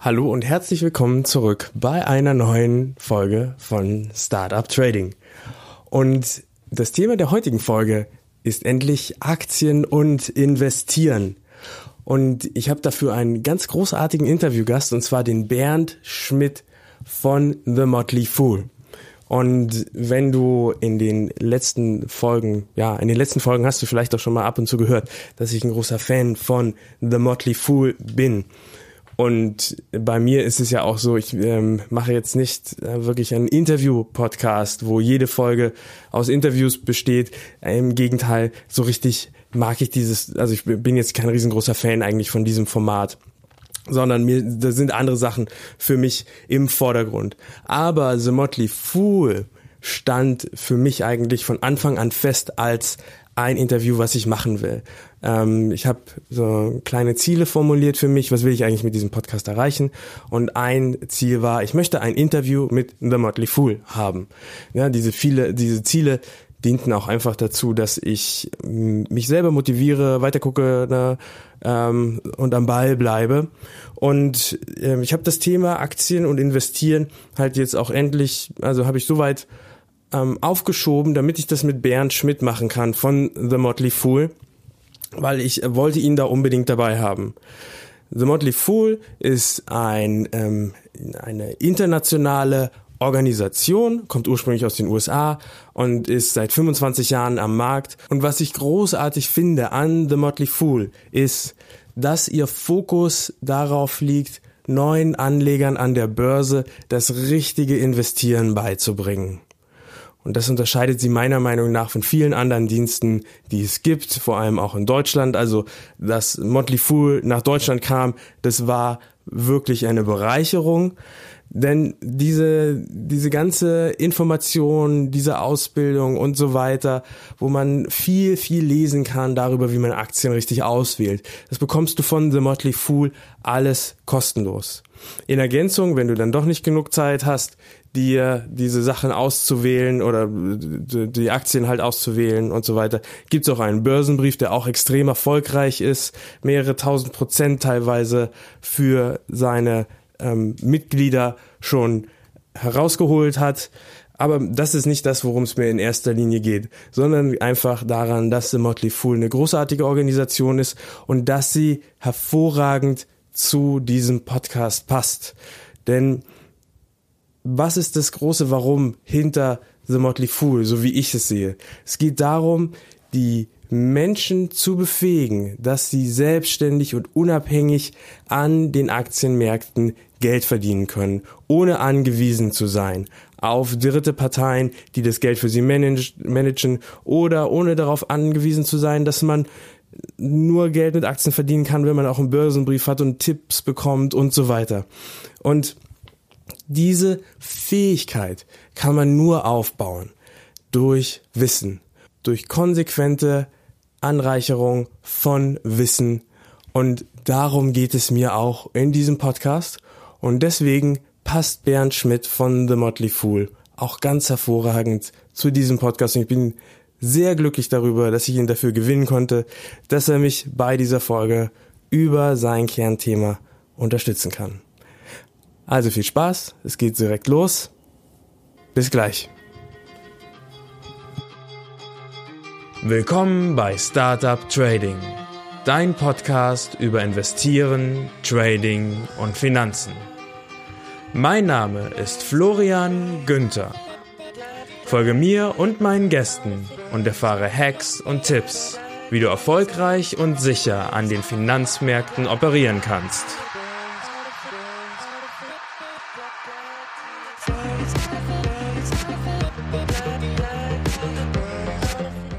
Hallo und herzlich willkommen zurück bei einer neuen Folge von Startup Trading. Und das Thema der heutigen Folge ist endlich Aktien und Investieren. Und ich habe dafür einen ganz großartigen Interviewgast, und zwar den Bernd Schmidt von The Motley Fool. Und wenn du in den letzten Folgen, ja, in den letzten Folgen hast du vielleicht auch schon mal ab und zu gehört, dass ich ein großer Fan von The Motley Fool bin. Und bei mir ist es ja auch so, ich ähm, mache jetzt nicht äh, wirklich einen Interview-Podcast, wo jede Folge aus Interviews besteht. Im Gegenteil, so richtig mag ich dieses, also ich bin jetzt kein riesengroßer Fan eigentlich von diesem Format sondern mir da sind andere Sachen für mich im Vordergrund. Aber The Motley Fool stand für mich eigentlich von Anfang an fest als ein Interview, was ich machen will. Ähm, ich habe so kleine Ziele formuliert für mich, was will ich eigentlich mit diesem Podcast erreichen. Und ein Ziel war, ich möchte ein Interview mit The Motley Fool haben. Ja, diese viele, diese Ziele dienten auch einfach dazu, dass ich mich selber motiviere, weitergucke ne, ähm, und am Ball bleibe. Und ähm, ich habe das Thema Aktien und Investieren halt jetzt auch endlich, also habe ich soweit ähm, aufgeschoben, damit ich das mit Bernd Schmidt machen kann von The Motley Fool, weil ich wollte ihn da unbedingt dabei haben. The Motley Fool ist ein, ähm, eine internationale Organisation, kommt ursprünglich aus den USA und ist seit 25 Jahren am Markt. Und was ich großartig finde an The Motley Fool ist, dass ihr Fokus darauf liegt, neuen Anlegern an der Börse das richtige Investieren beizubringen. Und das unterscheidet sie meiner Meinung nach von vielen anderen Diensten, die es gibt, vor allem auch in Deutschland. Also, dass Motley Fool nach Deutschland kam, das war wirklich eine Bereicherung. Denn diese, diese ganze Information, diese Ausbildung und so weiter, wo man viel, viel lesen kann darüber, wie man Aktien richtig auswählt, das bekommst du von The Motley Fool alles kostenlos. In Ergänzung, wenn du dann doch nicht genug Zeit hast, dir diese Sachen auszuwählen oder die Aktien halt auszuwählen und so weiter, gibt es auch einen Börsenbrief, der auch extrem erfolgreich ist, mehrere tausend Prozent teilweise für seine ähm, Mitglieder schon herausgeholt hat. Aber das ist nicht das, worum es mir in erster Linie geht, sondern einfach daran, dass The Motley Fool eine großartige Organisation ist und dass sie hervorragend zu diesem Podcast passt. Denn was ist das große Warum hinter The Motley Fool, so wie ich es sehe? Es geht darum, die Menschen zu befähigen, dass sie selbstständig und unabhängig an den Aktienmärkten Geld verdienen können, ohne angewiesen zu sein auf dritte Parteien, die das Geld für sie managen oder ohne darauf angewiesen zu sein, dass man nur Geld mit Aktien verdienen kann, wenn man auch einen Börsenbrief hat und Tipps bekommt und so weiter. Und diese Fähigkeit kann man nur aufbauen durch Wissen, durch konsequente Anreicherung von Wissen. Und darum geht es mir auch in diesem Podcast. Und deswegen passt Bernd Schmidt von The Motley Fool auch ganz hervorragend zu diesem Podcast. Und ich bin sehr glücklich darüber, dass ich ihn dafür gewinnen konnte, dass er mich bei dieser Folge über sein Kernthema unterstützen kann. Also viel Spaß, es geht direkt los. Bis gleich. Willkommen bei Startup Trading, dein Podcast über Investieren, Trading und Finanzen. Mein Name ist Florian Günther. Folge mir und meinen Gästen und erfahre Hacks und Tipps, wie du erfolgreich und sicher an den Finanzmärkten operieren kannst.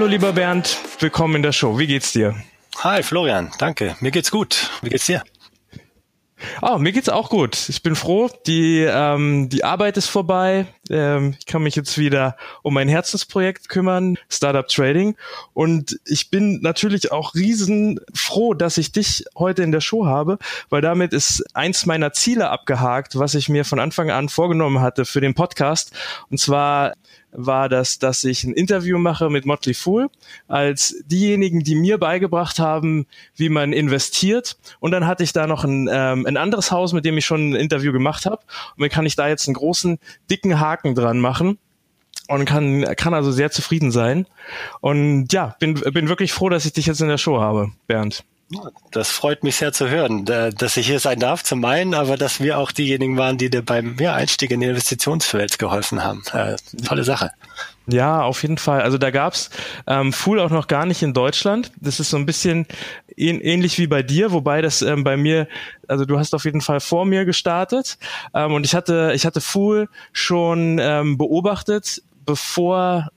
Hallo lieber Bernd, willkommen in der Show. Wie geht's dir? Hi Florian, danke. Mir geht's gut. Wie geht's dir? Oh, mir geht's auch gut. Ich bin froh. Die, ähm, die Arbeit ist vorbei. Ähm, ich kann mich jetzt wieder um mein Herzensprojekt kümmern, Startup Trading. Und ich bin natürlich auch riesen froh, dass ich dich heute in der Show habe, weil damit ist eins meiner Ziele abgehakt, was ich mir von Anfang an vorgenommen hatte für den Podcast. Und zwar war das, dass ich ein Interview mache mit Motley Fool als diejenigen, die mir beigebracht haben, wie man investiert. Und dann hatte ich da noch ein, ähm, ein anderes Haus, mit dem ich schon ein Interview gemacht habe. Und dann kann ich da jetzt einen großen, dicken Haken dran machen und kann, kann also sehr zufrieden sein. Und ja, bin, bin wirklich froh, dass ich dich jetzt in der Show habe, Bernd. Das freut mich sehr zu hören, dass ich hier sein darf, zum einen, aber dass wir auch diejenigen waren, die dir beim ja, Einstieg in die Investitionswelt geholfen haben. Äh, tolle Sache. Ja, auf jeden Fall. Also da gab's ähm, Fool auch noch gar nicht in Deutschland. Das ist so ein bisschen ähnlich wie bei dir, wobei das ähm, bei mir, also du hast auf jeden Fall vor mir gestartet ähm, und ich hatte, ich hatte Fool schon ähm, beobachtet, bevor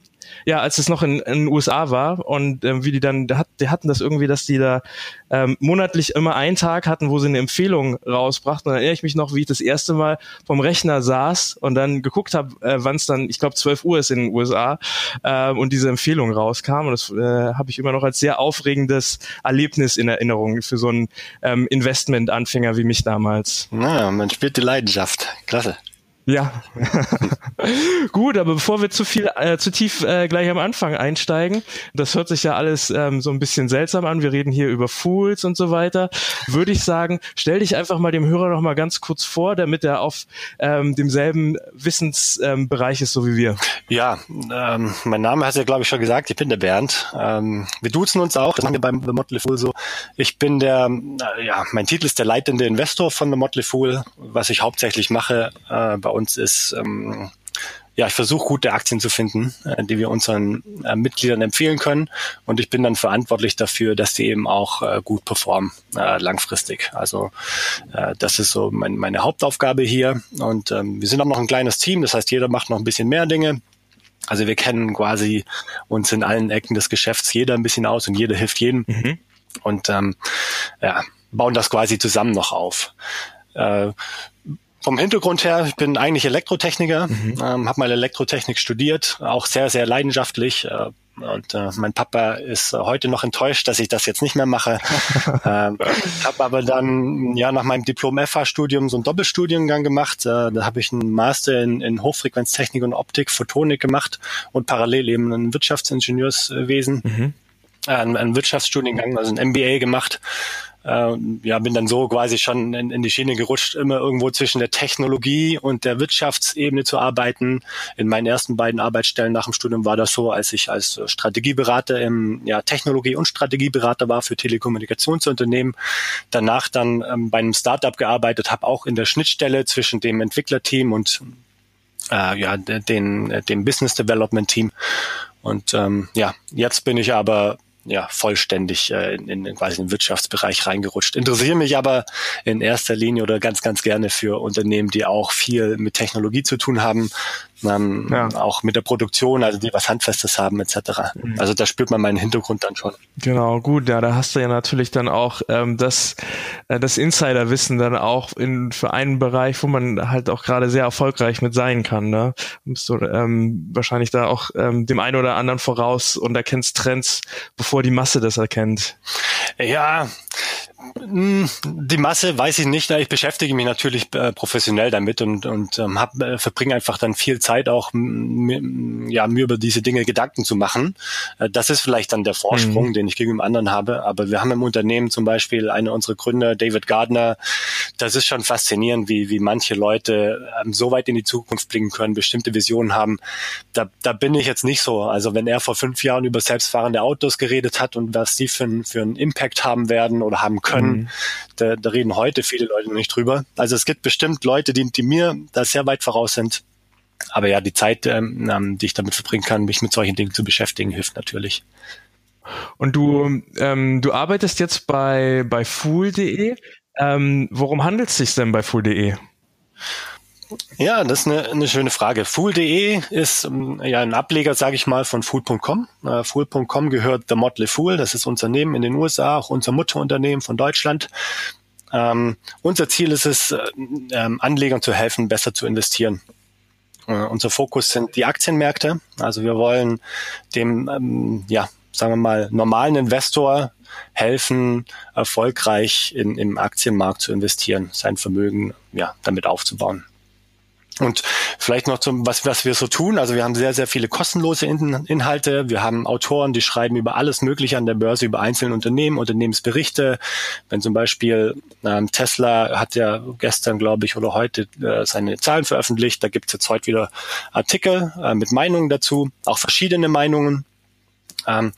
ja, als es noch in, den USA war und ähm, wie die dann, die, hat, die hatten das irgendwie, dass die da ähm, monatlich immer einen Tag hatten, wo sie eine Empfehlung rausbrachten. Und dann erinnere ich mich noch, wie ich das erste Mal vom Rechner saß und dann geguckt habe, äh, wann es dann, ich glaube 12 Uhr ist in den USA äh, und diese Empfehlung rauskam. Und das äh, habe ich immer noch als sehr aufregendes Erlebnis in Erinnerung für so einen ähm, Investment-Anfänger wie mich damals. Na, man spürt die Leidenschaft. Klasse. Ja. Gut, aber bevor wir zu viel, äh, zu tief äh, gleich am Anfang einsteigen, das hört sich ja alles ähm, so ein bisschen seltsam an. Wir reden hier über Fools und so weiter. Würde ich sagen, stell dich einfach mal dem Hörer noch mal ganz kurz vor, damit er auf ähm, demselben Wissensbereich ähm, ist, so wie wir. Ja, ähm, mein Name hast du ja, glaube ich, schon gesagt. Ich bin der Bernd. Ähm, wir duzen uns auch. Das machen wir beim The Motley Fool so. Ich bin der, äh, ja, mein Titel ist der leitende Investor von The Motley Fool. Was ich hauptsächlich mache äh, bei uns ist, ähm, ja, ich versuche gute Aktien zu finden, äh, die wir unseren äh, Mitgliedern empfehlen können. Und ich bin dann verantwortlich dafür, dass die eben auch äh, gut performen, äh, langfristig. Also äh, das ist so mein, meine Hauptaufgabe hier. Und ähm, wir sind auch noch ein kleines Team, das heißt, jeder macht noch ein bisschen mehr Dinge. Also wir kennen quasi uns in allen Ecken des Geschäfts jeder ein bisschen aus und jeder hilft jedem. Mhm. Und ähm, ja, bauen das quasi zusammen noch auf. Äh, vom Hintergrund her, ich bin eigentlich Elektrotechniker, mhm. ähm, habe mal Elektrotechnik studiert, auch sehr, sehr leidenschaftlich. Äh, und äh, mein Papa ist heute noch enttäuscht, dass ich das jetzt nicht mehr mache. ähm, habe aber dann ja nach meinem Diplom FH-Studium so einen Doppelstudiengang gemacht. Äh, da habe ich einen Master in, in Hochfrequenztechnik und Optik, Photonik gemacht und parallel eben ein Wirtschaftsingenieurswesen. Mhm. Äh, einen Wirtschaftsstudiengang, also ein MBA gemacht äh, ja, bin dann so quasi schon in, in die Schiene gerutscht, immer irgendwo zwischen der Technologie und der Wirtschaftsebene zu arbeiten. In meinen ersten beiden Arbeitsstellen nach dem Studium war das so, als ich als Strategieberater im ja, Technologie- und Strategieberater war für Telekommunikationsunternehmen. Danach dann ähm, bei einem Startup gearbeitet, habe auch in der Schnittstelle zwischen dem Entwicklerteam und äh, ja, den, dem Business Development Team. Und ähm, ja, jetzt bin ich aber ja, vollständig äh, in, in quasi den Wirtschaftsbereich reingerutscht. Interessiere mich aber in erster Linie oder ganz, ganz gerne für Unternehmen, die auch viel mit Technologie zu tun haben, ähm, ja. auch mit der Produktion, also die was Handfestes haben etc. Mhm. Also da spürt man meinen Hintergrund dann schon. Genau, gut, ja, da hast du ja natürlich dann auch ähm, das, äh, das Insiderwissen dann auch in für einen Bereich, wo man halt auch gerade sehr erfolgreich mit sein kann. Ne? Bist du ähm, wahrscheinlich da auch ähm, dem einen oder anderen voraus und erkennst Trends, bevor die Masse das erkennt. Ja, die Masse weiß ich nicht. Ich beschäftige mich natürlich äh, professionell damit und, und ähm, hab, äh, verbringe einfach dann viel Zeit auch, ja, mir über diese Dinge Gedanken zu machen. Äh, das ist vielleicht dann der Vorsprung, mhm. den ich gegenüber anderen habe. Aber wir haben im Unternehmen zum Beispiel einer unserer Gründer, David Gardner. Das ist schon faszinierend, wie, wie manche Leute ähm, so weit in die Zukunft blicken können, bestimmte Visionen haben. Da, da bin ich jetzt nicht so. Also wenn er vor fünf Jahren über selbstfahrende Autos geredet hat und was die für, für einen Impact haben werden oder haben können, können. Mhm. Da, da reden heute viele Leute noch nicht drüber. Also es gibt bestimmt Leute, die, die mir da sehr weit voraus sind. Aber ja, die Zeit, ähm, ähm, die ich damit verbringen kann, mich mit solchen Dingen zu beschäftigen, hilft natürlich. Und du, ähm, du arbeitest jetzt bei, bei Fool.de. Ähm, worum handelt es sich denn bei Fool.de? Ja, das ist eine, eine schöne Frage. Fool.de ist ähm, ja ein Ableger, sage ich mal, von Fool.com. Äh, Fool.com gehört The Motley Fool, das ist Unternehmen in den USA, auch unser Mutterunternehmen von Deutschland. Ähm, unser Ziel ist es, äh, ähm, Anlegern zu helfen, besser zu investieren. Uh, unser Fokus sind die Aktienmärkte. Also wir wollen dem, ähm, ja, sagen wir mal, normalen Investor helfen, erfolgreich in, im Aktienmarkt zu investieren, sein Vermögen ja, damit aufzubauen. Und vielleicht noch zum, was, was wir so tun. Also wir haben sehr, sehr viele kostenlose In Inhalte. Wir haben Autoren, die schreiben über alles Mögliche an der Börse, über einzelne Unternehmen, Unternehmensberichte. Wenn zum Beispiel ähm, Tesla hat ja gestern, glaube ich, oder heute äh, seine Zahlen veröffentlicht. Da gibt es jetzt heute wieder Artikel äh, mit Meinungen dazu, auch verschiedene Meinungen. Ähm,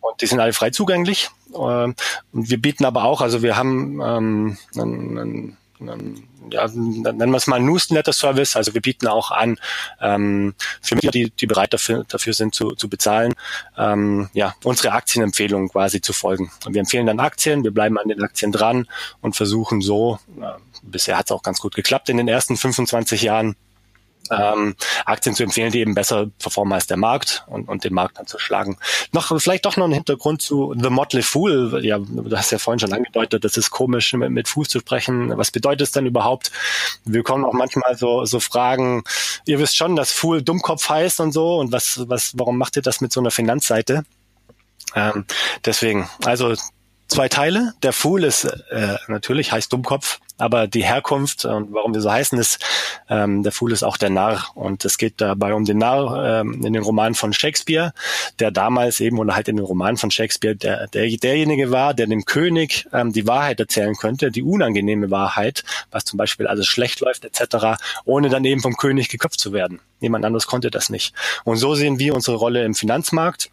und die sind alle frei zugänglich. Ähm, und wir bieten aber auch, also wir haben ähm, einen, einen, ja, nennen wir es mal Newsletter-Service. Also wir bieten auch an, ähm, für Mitglieder, die, die bereit dafür, dafür sind zu, zu bezahlen, ähm, ja, unsere Aktienempfehlungen quasi zu folgen. Und wir empfehlen dann Aktien, wir bleiben an den Aktien dran und versuchen so, äh, bisher hat es auch ganz gut geklappt in den ersten 25 Jahren, ähm, Aktien zu empfehlen, die eben besser performen als der Markt und, und den Markt dann zu schlagen. Noch vielleicht doch noch ein Hintergrund zu The Motley Fool. Ja, du hast ja vorhin schon angedeutet, das ist komisch, mit, mit Fuß zu sprechen. Was bedeutet es denn überhaupt? Wir kommen auch manchmal so, so Fragen. Ihr wisst schon, dass Fool Dummkopf heißt und so. Und was, was, warum macht ihr das mit so einer Finanzseite? Ähm, deswegen, also zwei Teile. Der Fool ist äh, natürlich heißt Dummkopf, aber die Herkunft und warum wir so heißen ist, ähm, der Fool ist auch der Narr und es geht dabei um den Narr ähm, in den Romanen von Shakespeare, der damals eben oder halt in den Romanen von Shakespeare der, der derjenige war, der dem König ähm, die Wahrheit erzählen könnte, die unangenehme Wahrheit, was zum Beispiel alles schlecht läuft etc., ohne dann eben vom König geköpft zu werden. Niemand anderes konnte das nicht. Und so sehen wir unsere Rolle im Finanzmarkt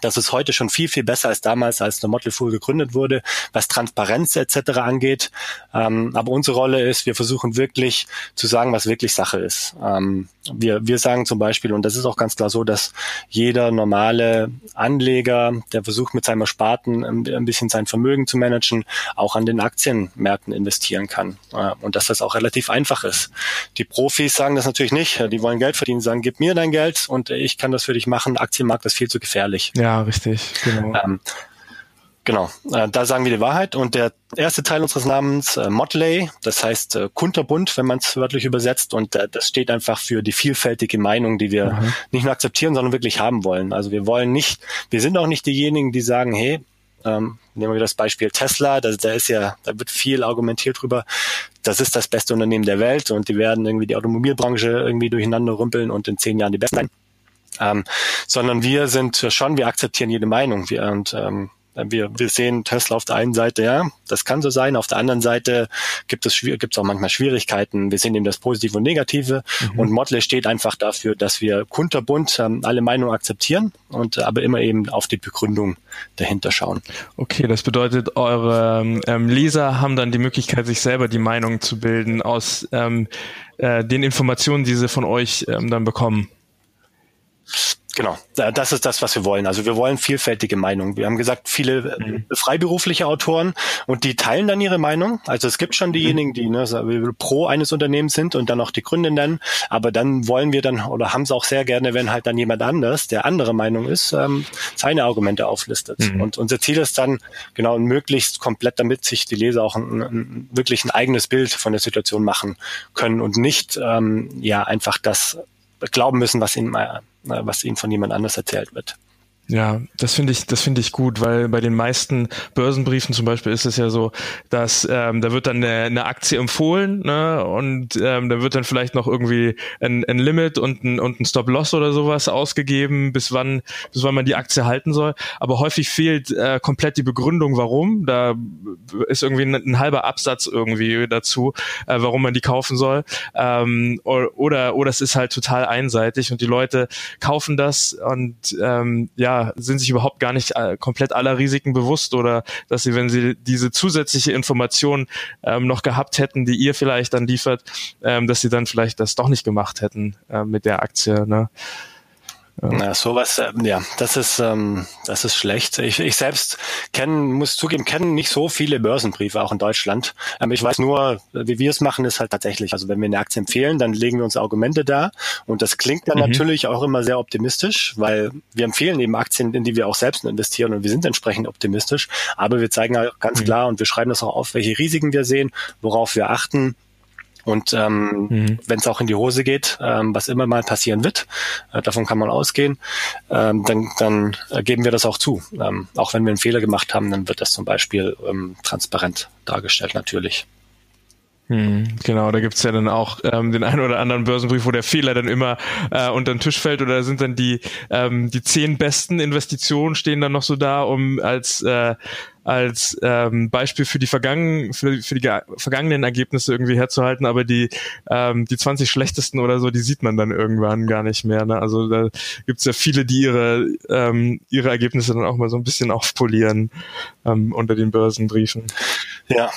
das ist heute schon viel, viel besser als damals, als der Motley Fool gegründet wurde, was Transparenz etc. angeht. Ähm, aber unsere Rolle ist, wir versuchen wirklich zu sagen, was wirklich Sache ist. Ähm, wir, wir sagen zum Beispiel, und das ist auch ganz klar so, dass jeder normale Anleger, der versucht mit seinem Ersparten ein bisschen sein Vermögen zu managen, auch an den Aktienmärkten investieren kann. Äh, und dass das auch relativ einfach ist. Die Profis sagen das natürlich nicht. Die wollen Geld verdienen, sagen, gib mir dein Geld und ich kann das für dich machen. Aktienmarkt ist viel zu gefährlich. Ja, richtig. Genau. Ähm, Genau, äh, da sagen wir die Wahrheit. Und der erste Teil unseres Namens, äh, Motley, das heißt äh, kunterbunt, wenn man es wörtlich übersetzt. Und äh, das steht einfach für die vielfältige Meinung, die wir mhm. nicht nur akzeptieren, sondern wirklich haben wollen. Also wir wollen nicht, wir sind auch nicht diejenigen, die sagen, hey, ähm, nehmen wir das Beispiel Tesla, da, da ist ja, da wird viel argumentiert drüber, das ist das beste Unternehmen der Welt und die werden irgendwie die Automobilbranche irgendwie durcheinander rümpeln und in zehn Jahren die besten sein. Ähm, sondern wir sind schon, wir akzeptieren jede Meinung. Wir, und ähm, wir, wir sehen Tesla auf der einen Seite, ja, das kann so sein. Auf der anderen Seite gibt es, gibt es auch manchmal Schwierigkeiten. Wir sehen eben das Positive und Negative. Mhm. Und Motley steht einfach dafür, dass wir kunterbunt ähm, alle Meinungen akzeptieren und aber immer eben auf die Begründung dahinter schauen. Okay, das bedeutet, eure ähm, Leser haben dann die Möglichkeit, sich selber die Meinung zu bilden aus ähm, äh, den Informationen, die sie von euch ähm, dann bekommen. Genau, das ist das, was wir wollen. Also wir wollen vielfältige Meinungen. Wir haben gesagt, viele mhm. freiberufliche Autoren und die teilen dann ihre Meinung. Also es gibt schon diejenigen, die ne, pro eines Unternehmens sind und dann auch die Gründe nennen. Aber dann wollen wir dann oder haben es auch sehr gerne, wenn halt dann jemand anders, der andere Meinung ist, ähm, seine Argumente auflistet. Mhm. Und unser Ziel ist dann genau möglichst komplett, damit sich die Leser auch ein, ein, wirklich ein eigenes Bild von der Situation machen können und nicht ähm, ja einfach das glauben müssen, was ihnen, äh, was ihnen von jemand anders erzählt wird. Ja, das finde ich, das finde ich gut, weil bei den meisten Börsenbriefen zum Beispiel ist es ja so, dass ähm, da wird dann eine, eine Aktie empfohlen, ne, und ähm, da wird dann vielleicht noch irgendwie ein, ein Limit und ein, und ein Stop-Loss oder sowas ausgegeben, bis wann, bis wann man die Aktie halten soll. Aber häufig fehlt äh, komplett die Begründung, warum. Da ist irgendwie ein, ein halber Absatz irgendwie dazu, äh, warum man die kaufen soll. Ähm, oder oder es ist halt total einseitig und die Leute kaufen das und ähm, ja sind sich überhaupt gar nicht äh, komplett aller Risiken bewusst oder dass sie, wenn sie diese zusätzliche Information ähm, noch gehabt hätten, die ihr vielleicht dann liefert, ähm, dass sie dann vielleicht das doch nicht gemacht hätten äh, mit der Aktie. Ne? Ja, sowas, äh, ja, das ist, ähm, das ist schlecht. Ich, ich selbst kenne, muss zugeben, kenne nicht so viele Börsenbriefe auch in Deutschland. Ähm, ich weiß nur, wie wir es machen, ist halt tatsächlich, also wenn wir eine Aktie empfehlen, dann legen wir uns Argumente da und das klingt dann mhm. natürlich auch immer sehr optimistisch, weil wir empfehlen eben Aktien, in die wir auch selbst investieren und wir sind entsprechend optimistisch, aber wir zeigen halt ganz mhm. klar und wir schreiben das auch auf, welche Risiken wir sehen, worauf wir achten und ähm, mhm. wenn es auch in die Hose geht, ähm, was immer mal passieren wird, äh, davon kann man ausgehen, ähm, dann, dann äh, geben wir das auch zu. Ähm, auch wenn wir einen Fehler gemacht haben, dann wird das zum Beispiel ähm, transparent dargestellt natürlich. Hm, genau, da gibt's ja dann auch ähm, den einen oder anderen Börsenbrief, wo der Fehler dann immer äh, unter den Tisch fällt oder sind dann die ähm, die zehn besten Investitionen stehen dann noch so da, um als äh, als ähm, Beispiel für die vergangenen für, für die vergangenen Ergebnisse irgendwie herzuhalten, aber die ähm, die 20 schlechtesten oder so, die sieht man dann irgendwann gar nicht mehr. Ne? Also da gibt's ja viele, die ihre ähm, ihre Ergebnisse dann auch mal so ein bisschen aufpolieren ähm, unter den Börsenbriefen. Ja,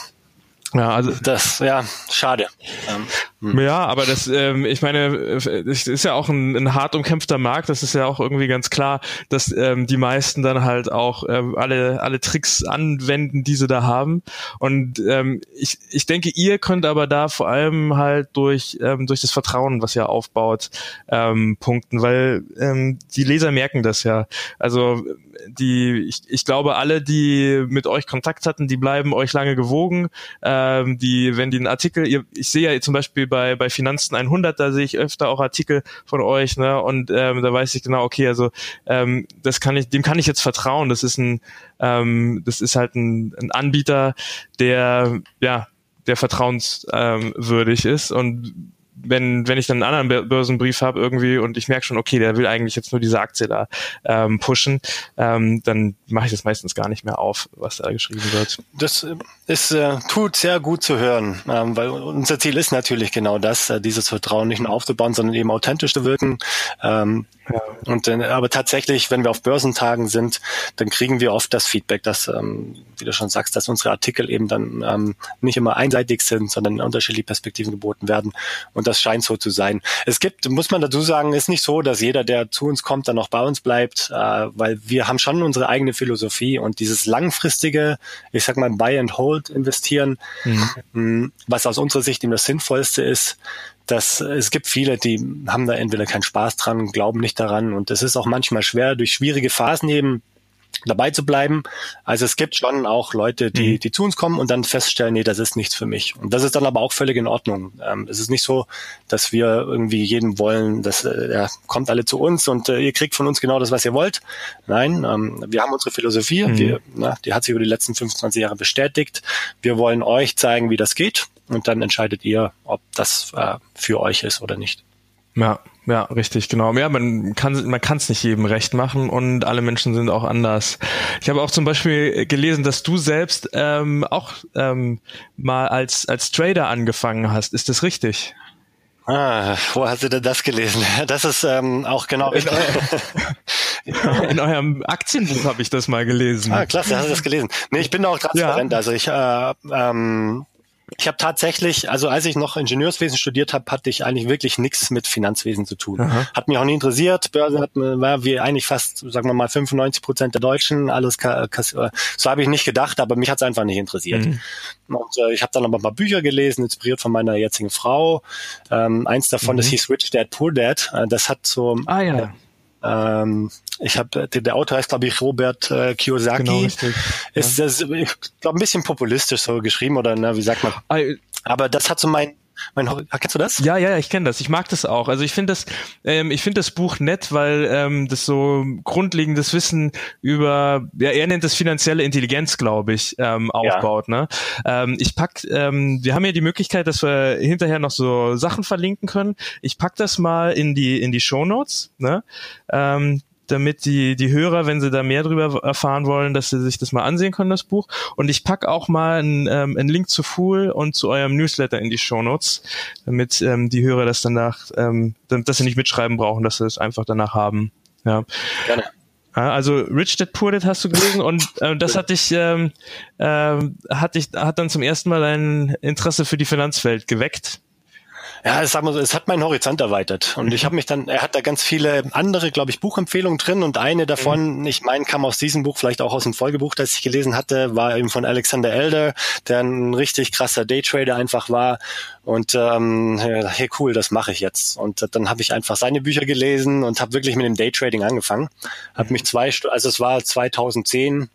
ja, also das, ja, schade. Ähm, hm. Ja, aber das, ähm, ich meine, es ist ja auch ein, ein hart umkämpfter Markt. Das ist ja auch irgendwie ganz klar, dass ähm, die meisten dann halt auch ähm, alle alle Tricks anwenden, die sie da haben. Und ähm, ich ich denke, ihr könnt aber da vor allem halt durch ähm, durch das Vertrauen, was ihr aufbaut, ähm, punkten, weil ähm, die Leser merken das ja. Also die, ich, ich glaube, alle, die mit euch Kontakt hatten, die bleiben euch lange gewogen. Ähm, die, wenn die einen Artikel, ihr, ich sehe ja zum Beispiel bei, bei Finanzen 100, da sehe ich öfter auch Artikel von euch, ne, und ähm, da weiß ich genau, okay, also ähm, das kann ich, dem kann ich jetzt vertrauen. Das ist ein, ähm, das ist halt ein, ein Anbieter, der, ja, der vertrauenswürdig ist und wenn, wenn ich dann einen anderen Börsenbrief habe irgendwie und ich merke schon, okay, der will eigentlich jetzt nur diese Aktie da ähm, pushen, ähm, dann mache ich das meistens gar nicht mehr auf, was da geschrieben wird. Das äh, ist, äh, tut sehr gut zu hören, ähm, weil unser Ziel ist natürlich genau das, äh, dieses Vertrauen nicht nur aufzubauen, sondern eben authentisch zu wirken. Ähm, ja. Und äh, aber tatsächlich, wenn wir auf Börsentagen sind, dann kriegen wir oft das Feedback, dass, ähm, wie du schon sagst, dass unsere Artikel eben dann ähm, nicht immer einseitig sind, sondern unterschiedliche Perspektiven geboten werden. Und das scheint so zu sein. Es gibt, muss man dazu sagen, ist nicht so, dass jeder, der zu uns kommt, dann auch bei uns bleibt, äh, weil wir haben schon unsere eigene Philosophie und dieses langfristige, ich sag mal, Buy and Hold investieren, mhm. Mm, was aus unserer Sicht eben das Sinnvollste ist, dass es gibt viele, die haben da entweder keinen Spaß dran, glauben nicht daran und es ist auch manchmal schwer, durch schwierige Phasen eben dabei zu bleiben. Also es gibt schon auch Leute, die, mhm. die zu uns kommen und dann feststellen, nee, das ist nichts für mich. Und das ist dann aber auch völlig in Ordnung. Ähm, es ist nicht so, dass wir irgendwie jedem wollen, dass äh, ja, kommt alle zu uns und äh, ihr kriegt von uns genau das, was ihr wollt. Nein, ähm, wir haben unsere Philosophie, mhm. wir, na, die hat sich über die letzten 25 Jahre bestätigt. Wir wollen euch zeigen, wie das geht und dann entscheidet ihr, ob das äh, für euch ist oder nicht. Ja, ja, richtig, genau. Ja, man kann man kann es nicht jedem recht machen und alle Menschen sind auch anders. Ich habe auch zum Beispiel gelesen, dass du selbst ähm, auch ähm, mal als als Trader angefangen hast. Ist das richtig? Ah, wo hast du denn das gelesen? Das ist ähm, auch genau in, eu in eurem Aktienbuch habe ich das mal gelesen. Ah, klasse, hast du das gelesen? Nee, ich bin auch transparent. Ja. Also ich äh, ähm, ich habe tatsächlich, also als ich noch Ingenieurswesen studiert habe, hatte ich eigentlich wirklich nichts mit Finanzwesen zu tun. Aha. Hat mich auch nie interessiert. Börse hat, war wie eigentlich fast, sagen wir mal, 95 Prozent der Deutschen. Alles so habe ich nicht gedacht, aber mich hat es einfach nicht interessiert. Mhm. Und äh, ich habe dann aber ein paar Bücher gelesen, inspiriert von meiner jetzigen Frau. Ähm, eins davon, mhm. das hieß Rich Dad Poor Dad. Äh, das hat so ah, ja. Äh, ähm, ich habe der, der Autor heißt glaube ich Robert äh, Kiyosaki. Genau, richtig. Ist ja. das, ich glaube ein bisschen populistisch so geschrieben oder ne, wie sagt man? Aber das hat so mein mein, kennst du das? Ja, ja, ich kenne das. Ich mag das auch. Also ich finde das, ähm, ich finde das Buch nett, weil ähm, das so grundlegendes Wissen über, ja, er nennt es finanzielle Intelligenz, glaube ich, ähm, aufbaut. Ja. Ne? Ähm, ich pack, ähm, wir haben ja die Möglichkeit, dass wir hinterher noch so Sachen verlinken können. Ich pack das mal in die in die Show Notes. Ne? Ähm, damit die, die Hörer, wenn sie da mehr drüber erfahren wollen, dass sie sich das mal ansehen können, das Buch. Und ich pack auch mal einen, ähm, einen Link zu Fool und zu eurem Newsletter in die Show Notes, damit ähm, die Hörer das danach, ähm, dass sie nicht mitschreiben brauchen, dass sie es einfach danach haben. Ja. Gerne. Also Rich Dad Poor Dad hast du gelesen und äh, das hat dich, ähm, äh, hat dich, hat dann zum ersten Mal dein Interesse für die Finanzwelt geweckt. Ja, sag mal so, es hat meinen Horizont erweitert. Und ich habe mich dann, er hat da ganz viele andere, glaube ich, Buchempfehlungen drin. Und eine davon, mhm. ich meine, kam aus diesem Buch, vielleicht auch aus dem Folgebuch, das ich gelesen hatte, war eben von Alexander Elder, der ein richtig krasser Daytrader einfach war. Und ähm, hey, cool, das mache ich jetzt. Und dann habe ich einfach seine Bücher gelesen und habe wirklich mit dem Daytrading angefangen. Habe mich zwei, also es war 2010,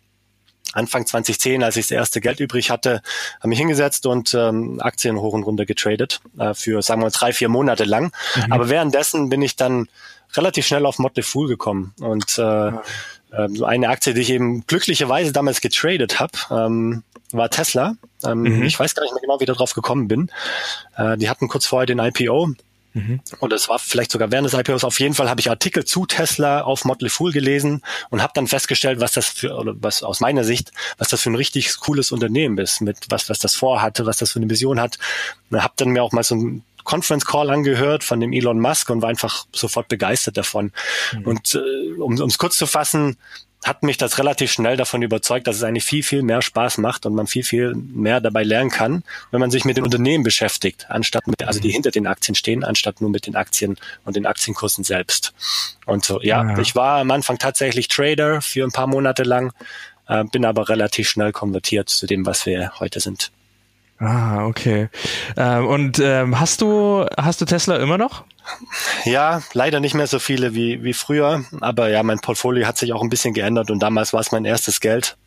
Anfang 2010, als ich das erste Geld übrig hatte, habe mich hingesetzt und ähm, Aktien hoch und runter getradet äh, für, sagen wir mal, drei, vier Monate lang. Mhm. Aber währenddessen bin ich dann relativ schnell auf Motley Fool gekommen und äh, äh, eine Aktie, die ich eben glücklicherweise damals getradet habe, ähm, war Tesla. Ähm, mhm. Ich weiß gar nicht mehr genau, wie ich darauf gekommen bin. Äh, die hatten kurz vorher den IPO Mhm. Und es war vielleicht sogar während des IPOs. Auf jeden Fall habe ich Artikel zu Tesla auf Motley Fool gelesen und habe dann festgestellt, was das für, oder was aus meiner Sicht, was das für ein richtig cooles Unternehmen ist, mit was, was das vorhatte, was das für eine Vision hat. Und habe dann mir auch mal so ein Conference Call angehört von dem Elon Musk und war einfach sofort begeistert davon. Mhm. Und äh, um es kurz zu fassen, hat mich das relativ schnell davon überzeugt, dass es eigentlich viel, viel mehr Spaß macht und man viel, viel mehr dabei lernen kann, wenn man sich mit den Unternehmen beschäftigt, anstatt mit, also die hinter den Aktien stehen, anstatt nur mit den Aktien und den Aktienkursen selbst. Und so, ja, ja. ich war am Anfang tatsächlich Trader für ein paar Monate lang, äh, bin aber relativ schnell konvertiert zu dem, was wir heute sind. Ah, okay. Ähm, und ähm, hast du hast du Tesla immer noch? Ja, leider nicht mehr so viele wie wie früher, aber ja, mein Portfolio hat sich auch ein bisschen geändert und damals war es mein erstes Geld.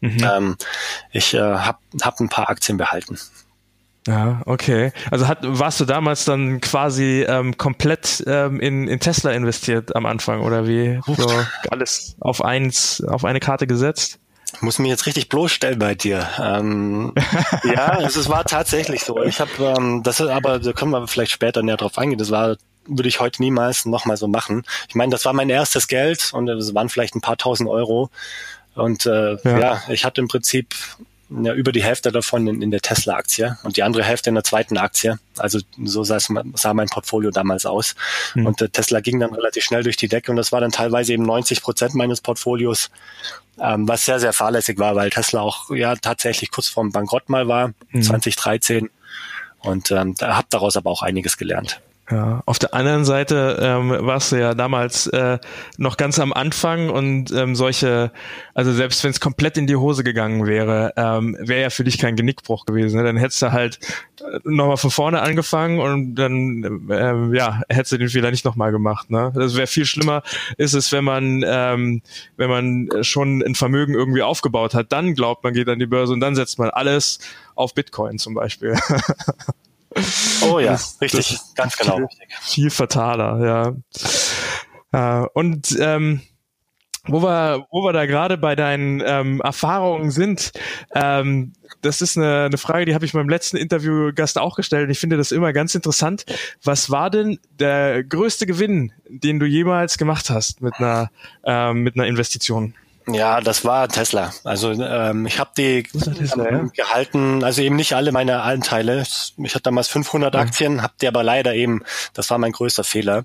Mhm. Ähm, ich äh, habe hab ein paar Aktien behalten. Ja, okay. Also hat, warst du damals dann quasi ähm, komplett ähm, in, in Tesla investiert am Anfang oder wie? So alles auf eins, auf eine Karte gesetzt? Ich muss mich jetzt richtig bloßstellen bei dir. Ähm, ja, es, es war tatsächlich so. Ich habe, ähm, das ist aber, da können wir vielleicht später näher drauf eingehen. Das war würde ich heute niemals nochmal so machen. Ich meine, das war mein erstes Geld und es waren vielleicht ein paar tausend Euro. Und äh, ja. ja, ich hatte im Prinzip ja, über die Hälfte davon in, in der Tesla-Aktie und die andere Hälfte in der zweiten Aktie. Also so sah, es, sah mein Portfolio damals aus. Mhm. Und äh, Tesla ging dann relativ schnell durch die Decke und das war dann teilweise eben 90 Prozent meines Portfolios, ähm, was sehr, sehr fahrlässig war, weil Tesla auch ja tatsächlich kurz vorm Bankrott mal war, mhm. 2013. Und ähm, da habe daraus aber auch einiges gelernt. Ja, auf der anderen Seite ähm, warst du ja damals äh, noch ganz am Anfang und ähm, solche, also selbst wenn es komplett in die Hose gegangen wäre, ähm, wäre ja für dich kein Genickbruch gewesen. Ne? Dann hättest du halt äh, nochmal von vorne angefangen und dann ähm, ja hättest du den Fehler nicht nochmal gemacht. Ne? Das wäre viel schlimmer, ist es, wenn man ähm, wenn man schon ein Vermögen irgendwie aufgebaut hat, dann glaubt man geht an die Börse und dann setzt man alles auf Bitcoin zum Beispiel. Oh ja, das, richtig, das ganz genau. Viel, viel fataler, ja. Äh, und ähm, wo wir, wo wir da gerade bei deinen ähm, Erfahrungen sind, ähm, das ist eine, eine Frage, die habe ich meinem letzten Interviewgast auch gestellt und ich finde das immer ganz interessant. Was war denn der größte Gewinn, den du jemals gemacht hast mit einer, ähm, mit einer Investition? Ja, das war Tesla. Also ähm, ich habe die Tesla, ähm, ja? gehalten, also eben nicht alle meine Anteile. Ich hatte damals 500 mhm. Aktien, habe die aber leider eben, das war mein größter Fehler.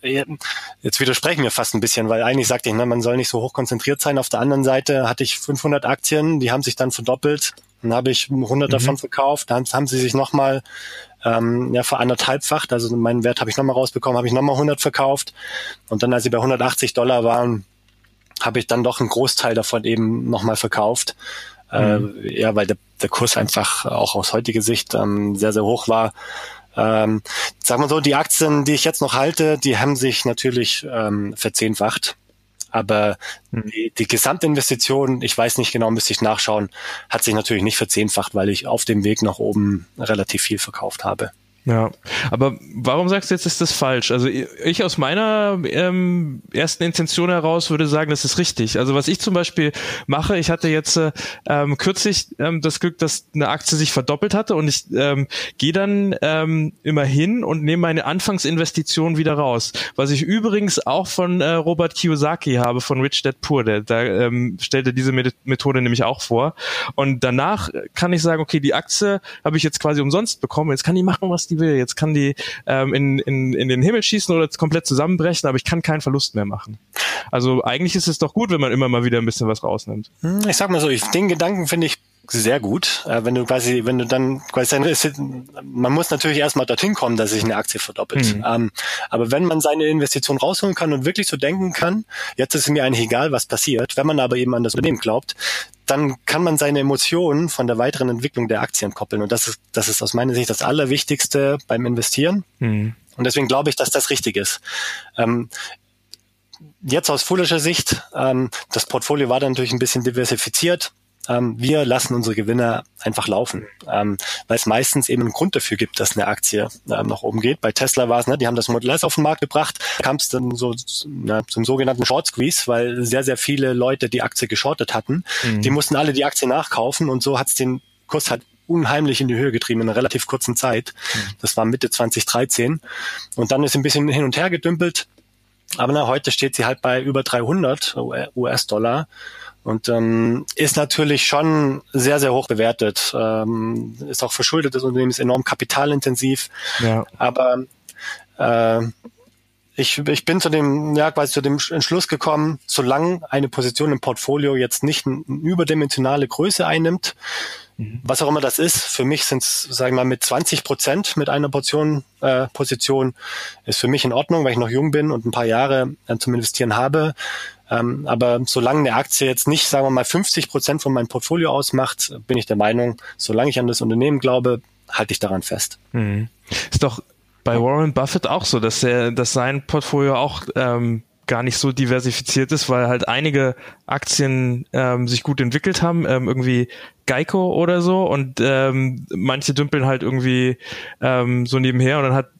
Jetzt widersprechen wir fast ein bisschen, weil eigentlich sagte ich, ne, man soll nicht so hoch konzentriert sein. Auf der anderen Seite hatte ich 500 Aktien, die haben sich dann verdoppelt. Dann habe ich 100 mhm. davon verkauft, dann haben sie sich nochmal ähm, ja, veranderthalbfacht. Also meinen Wert habe ich nochmal rausbekommen, habe ich nochmal 100 verkauft. Und dann, als sie bei 180 Dollar waren, habe ich dann doch einen Großteil davon eben nochmal verkauft. Äh, mhm. Äh, ja, weil der, der Kurs einfach auch aus heutiger Sicht ähm, sehr, sehr hoch war. Ähm, sagen wir so, die Aktien, die ich jetzt noch halte, die haben sich natürlich ähm, verzehnfacht. Aber mhm. die, die Gesamtinvestition, ich weiß nicht genau, müsste ich nachschauen, hat sich natürlich nicht verzehnfacht, weil ich auf dem Weg nach oben relativ viel verkauft habe. Ja, aber warum sagst du jetzt, ist das falsch? Also ich aus meiner ähm, ersten Intention heraus würde sagen, das ist richtig. Also was ich zum Beispiel mache, ich hatte jetzt äh, ähm, kürzlich ähm, das Glück, dass eine Aktie sich verdoppelt hatte und ich ähm, gehe dann ähm, immer hin und nehme meine Anfangsinvestition wieder raus. Was ich übrigens auch von äh, Robert Kiyosaki habe, von Rich Dad Poor Dad. Da ähm, stellte diese Methode nämlich auch vor. Und danach kann ich sagen, okay, die Aktie habe ich jetzt quasi umsonst bekommen, jetzt kann die machen, was die will. Jetzt kann die ähm, in, in, in den Himmel schießen oder komplett zusammenbrechen, aber ich kann keinen Verlust mehr machen. Also eigentlich ist es doch gut, wenn man immer mal wieder ein bisschen was rausnimmt. Hm, ich sag mal so, ich, den Gedanken finde ich sehr gut. Äh, wenn du quasi, wenn du dann quasi man muss natürlich erstmal dorthin kommen, dass sich eine Aktie verdoppelt. Mhm. Ähm, aber wenn man seine Investition rausholen kann und wirklich so denken kann, jetzt ist mir eigentlich egal, was passiert, wenn man aber eben an das Unternehmen glaubt, dann kann man seine Emotionen von der weiteren Entwicklung der Aktien koppeln. Und das ist, das ist aus meiner Sicht das Allerwichtigste beim Investieren. Mhm. Und deswegen glaube ich, dass das richtig ist. Ähm, jetzt aus fullischer Sicht, ähm, das Portfolio war dann natürlich ein bisschen diversifiziert ähm, wir lassen unsere Gewinner einfach laufen, ähm, weil es meistens eben einen Grund dafür gibt, dass eine Aktie ähm, nach oben geht. Bei Tesla war es, ne, die haben das Model S auf den Markt gebracht, kam es dann so na, zum sogenannten Short Squeeze, weil sehr, sehr viele Leute die Aktie geschortet hatten. Mhm. Die mussten alle die Aktie nachkaufen und so hat es den Kurs halt unheimlich in die Höhe getrieben in einer relativ kurzen Zeit. Mhm. Das war Mitte 2013. Und dann ist ein bisschen hin und her gedümpelt. Aber na, heute steht sie halt bei über 300 US-Dollar und ähm, ist natürlich schon sehr, sehr hoch bewertet. Ähm, ist auch verschuldet, das Unternehmen ist enorm kapitalintensiv. Ja. Aber äh, ich, ich bin zu dem, ja, quasi zu dem Entschluss gekommen, solange eine Position im Portfolio jetzt nicht eine überdimensionale Größe einnimmt, mhm. was auch immer das ist, für mich sind es, sagen wir mal, mit 20 Prozent mit einer Portion äh, Position ist für mich in Ordnung, weil ich noch jung bin und ein paar Jahre äh, zum Investieren habe. Ähm, aber solange eine Aktie jetzt nicht, sagen wir mal, 50 Prozent von meinem Portfolio ausmacht, bin ich der Meinung, solange ich an das Unternehmen glaube, halte ich daran fest. Mhm. Ist doch bei Warren Buffett auch so, dass er, dass sein Portfolio auch ähm, gar nicht so diversifiziert ist, weil halt einige Aktien ähm, sich gut entwickelt haben, ähm, irgendwie Geico oder so und ähm, manche dümpeln halt irgendwie ähm, so nebenher und dann hat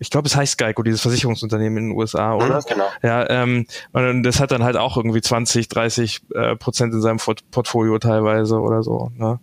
ich glaube, es heißt Geico, dieses Versicherungsunternehmen in den USA, oder? Mhm, genau. Ja, ähm, und das hat dann halt auch irgendwie 20, 30 äh, Prozent in seinem Portfolio teilweise oder so. Ne?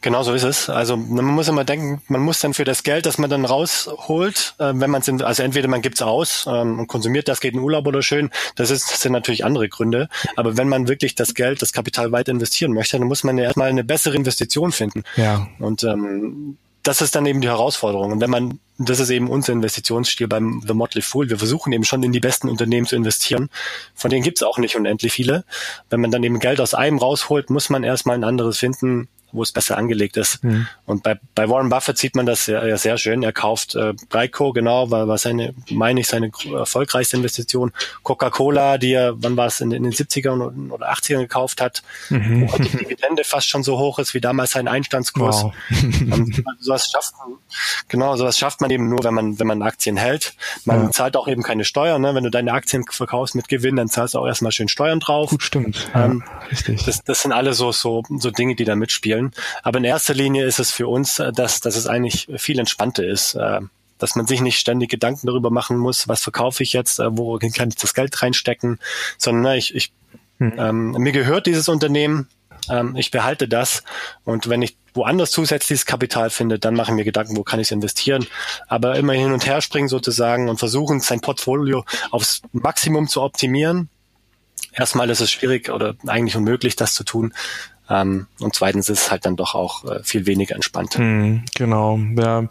Genau so ist es. Also man muss immer denken, man muss dann für das Geld, das man dann rausholt, äh, wenn man es, also entweder man gibt's aus ähm, und konsumiert das, geht in Urlaub oder schön, das, ist, das sind natürlich andere Gründe. Aber wenn man wirklich das Geld, das Kapital weiter investieren möchte, dann muss man ja erstmal eine bessere Investition finden. Ja. Und ähm, das ist dann eben die Herausforderung. Und wenn man, das ist eben unser Investitionsstil beim The Motley Fool, wir versuchen eben schon in die besten Unternehmen zu investieren. Von denen gibt's auch nicht unendlich viele. Wenn man dann eben Geld aus einem rausholt, muss man erstmal ein anderes finden, wo es besser angelegt ist. Mhm. Und bei, bei Warren Buffett sieht man das ja, ja sehr schön. Er kauft äh, Geico, genau, war, war seine, meine ich, seine erfolgreichste Investition. Coca-Cola, die er, wann war es, in, in den 70ern oder 80ern gekauft hat, mhm. wo die Dividende fast schon so hoch ist wie damals sein Einstandskurs. Wow. Und sowas schafft man, genau, sowas schafft man eben nur, wenn man, wenn man Aktien hält. Man ja. zahlt auch eben keine Steuern. Ne? Wenn du deine Aktien verkaufst mit Gewinn, dann zahlst du auch erstmal schön Steuern drauf. Gut, stimmt. Ähm, ja, richtig. Das, das sind alle so, so, so Dinge, die da mitspielen wollen. Aber in erster Linie ist es für uns, äh, dass, dass es eigentlich viel entspannter ist äh, dass man sich nicht ständig Gedanken darüber machen muss, was verkaufe ich jetzt, äh, wo kann ich das Geld reinstecken, sondern ich, ich hm. ähm, mir gehört dieses Unternehmen, ähm, ich behalte das und wenn ich woanders zusätzliches Kapital finde, dann mache ich mir Gedanken, wo kann ich es investieren. Aber immer hin und her springen sozusagen und versuchen, sein Portfolio aufs Maximum zu optimieren. Erstmal ist es schwierig oder eigentlich unmöglich, das zu tun. Ähm, und zweitens ist es halt dann doch auch äh, viel weniger entspannt. Mm, genau, ja.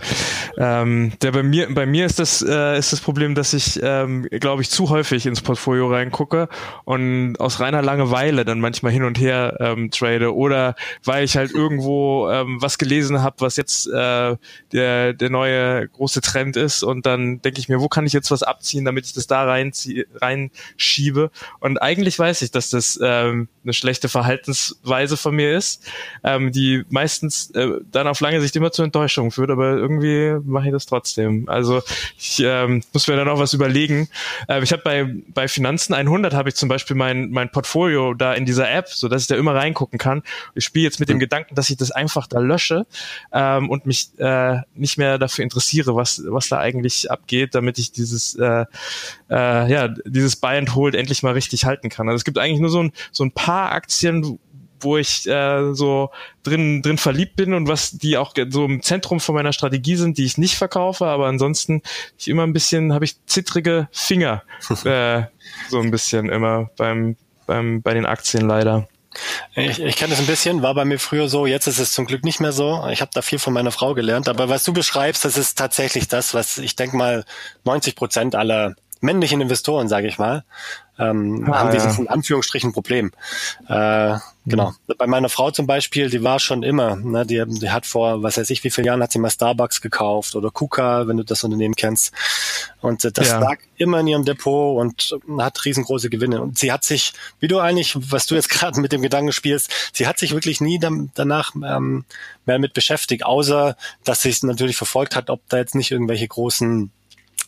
Ähm, der bei mir, bei mir ist das, äh, ist das Problem, dass ich, ähm, glaube ich, zu häufig ins Portfolio reingucke und aus reiner Langeweile dann manchmal hin und her ähm, trade oder weil ich halt irgendwo ähm, was gelesen habe, was jetzt äh, der, der neue große Trend ist und dann denke ich mir, wo kann ich jetzt was abziehen, damit ich das da reinschiebe und eigentlich weiß ich, dass das ähm, eine schlechte Verhaltensweise von mir ist, ähm, die meistens äh, dann auf lange Sicht immer zur Enttäuschung führt, aber irgendwie mache ich das trotzdem. Also ich ähm, muss mir dann auch was überlegen. Äh, ich habe bei, bei Finanzen 100 habe ich zum Beispiel mein, mein Portfolio da in dieser App, so dass ich da immer reingucken kann. Ich spiele jetzt mit dem Gedanken, dass ich das einfach da lösche ähm, und mich äh, nicht mehr dafür interessiere, was, was da eigentlich abgeht, damit ich dieses äh, äh, ja, dieses Buy and Hold endlich mal richtig halten kann. Also es gibt eigentlich nur so ein, so ein paar Aktien, wo ich äh, so drin drin verliebt bin und was die auch so im Zentrum von meiner Strategie sind, die ich nicht verkaufe, aber ansonsten ich immer ein bisschen habe ich zittrige Finger äh, so ein bisschen immer beim beim bei den Aktien leider. Ich, ich kenne das ein bisschen, war bei mir früher so, jetzt ist es zum Glück nicht mehr so. Ich habe da viel von meiner Frau gelernt, aber was du beschreibst, das ist tatsächlich das, was ich denke mal 90 Prozent aller männlichen Investoren, sage ich mal, ähm, ah, haben dieses ja. in Anführungsstrichen Problem. Äh, genau. Mhm. Bei meiner Frau zum Beispiel, die war schon immer, ne, die, die hat vor, was weiß ich, wie vielen Jahren hat sie mal Starbucks gekauft oder KUKA, wenn du das Unternehmen kennst. Und äh, das ja. lag immer in ihrem Depot und hat riesengroße Gewinne. Und sie hat sich, wie du eigentlich, was du jetzt gerade mit dem Gedanken spielst, sie hat sich wirklich nie danach ähm, mehr mit beschäftigt, außer dass sie es natürlich verfolgt hat, ob da jetzt nicht irgendwelche großen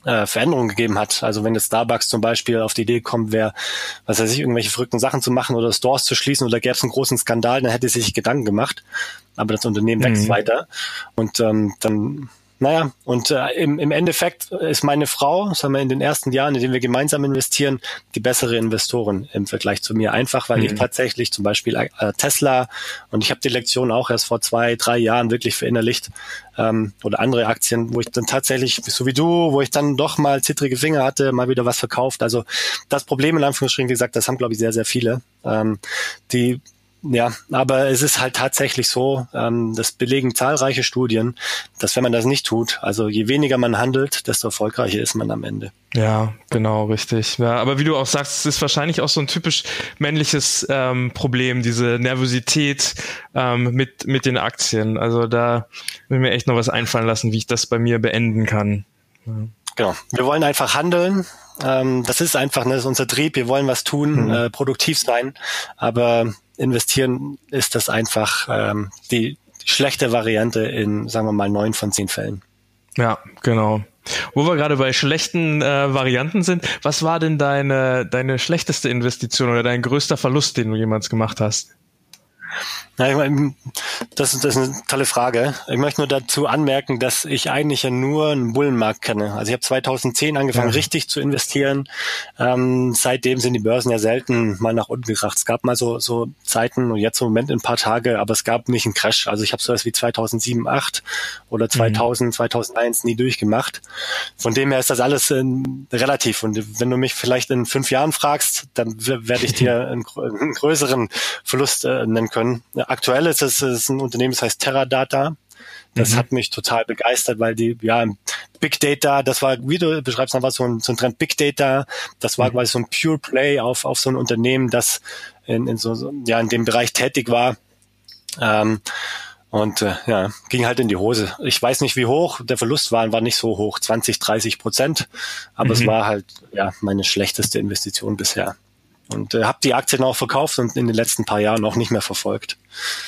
äh, Veränderungen gegeben hat. Also wenn jetzt Starbucks zum Beispiel auf die Idee kommt, wer, was weiß ich, irgendwelche verrückten Sachen zu machen oder Stores zu schließen oder gäbe es einen großen Skandal, dann hätte sie sich Gedanken gemacht. Aber das Unternehmen wächst mhm. weiter. Und ähm, dann naja, und äh, im, im Endeffekt ist meine Frau, sagen wir, in den ersten Jahren, in denen wir gemeinsam investieren, die bessere Investorin im Vergleich zu mir. Einfach, weil mhm. ich tatsächlich zum Beispiel äh, Tesla und ich habe die Lektion auch erst vor zwei, drei Jahren wirklich verinnerlicht ähm, oder andere Aktien, wo ich dann tatsächlich, so wie du, wo ich dann doch mal zittrige Finger hatte, mal wieder was verkauft. Also das Problem in Anführungsstrichen, wie gesagt, das haben, glaube ich, sehr, sehr viele. Ähm, die ja, aber es ist halt tatsächlich so, ähm, das belegen zahlreiche Studien, dass wenn man das nicht tut, also je weniger man handelt, desto erfolgreicher ist man am Ende. Ja, genau, richtig. Ja, aber wie du auch sagst, es ist wahrscheinlich auch so ein typisch männliches ähm, Problem, diese Nervosität ähm, mit, mit den Aktien. Also da will mir echt noch was einfallen lassen, wie ich das bei mir beenden kann. Ja. Genau. Wir wollen einfach handeln. Ähm, das ist einfach, ne, das ist unser Trieb. Wir wollen was tun, mhm. äh, produktiv sein. Aber investieren ist das einfach ähm, die schlechte Variante in, sagen wir mal, neun von zehn Fällen. Ja, genau. Wo wir gerade bei schlechten äh, Varianten sind, was war denn deine, deine schlechteste Investition oder dein größter Verlust, den du jemals gemacht hast? Ja, ich meine, das, das ist eine tolle Frage. Ich möchte nur dazu anmerken, dass ich eigentlich ja nur einen Bullenmarkt kenne. Also ich habe 2010 angefangen, ja. richtig zu investieren. Ähm, seitdem sind die Börsen ja selten mal nach unten gekracht. Es gab mal so, so Zeiten und jetzt im Moment ein paar Tage, aber es gab nicht einen Crash. Also ich habe sowas wie 2007, 8 oder 2000, mhm. 2001 nie durchgemacht. Von dem her ist das alles äh, relativ. Und wenn du mich vielleicht in fünf Jahren fragst, dann werde ich dir einen, einen größeren Verlust äh, nennen können. Aktuell ist es ist ein Unternehmen, das heißt Teradata. Das mhm. hat mich total begeistert, weil die, ja, Big Data, das war, wie du beschreibst, war so ein, so ein Trend Big Data, das war mhm. quasi so ein Pure Play auf, auf so ein Unternehmen, das in, in so, ja, in dem Bereich tätig war. Ähm, und äh, ja, ging halt in die Hose. Ich weiß nicht, wie hoch der Verlust war, war nicht so hoch, 20, 30 Prozent, aber mhm. es war halt ja meine schlechteste Investition bisher und äh, habe die Aktien auch verkauft und in den letzten paar Jahren auch nicht mehr verfolgt.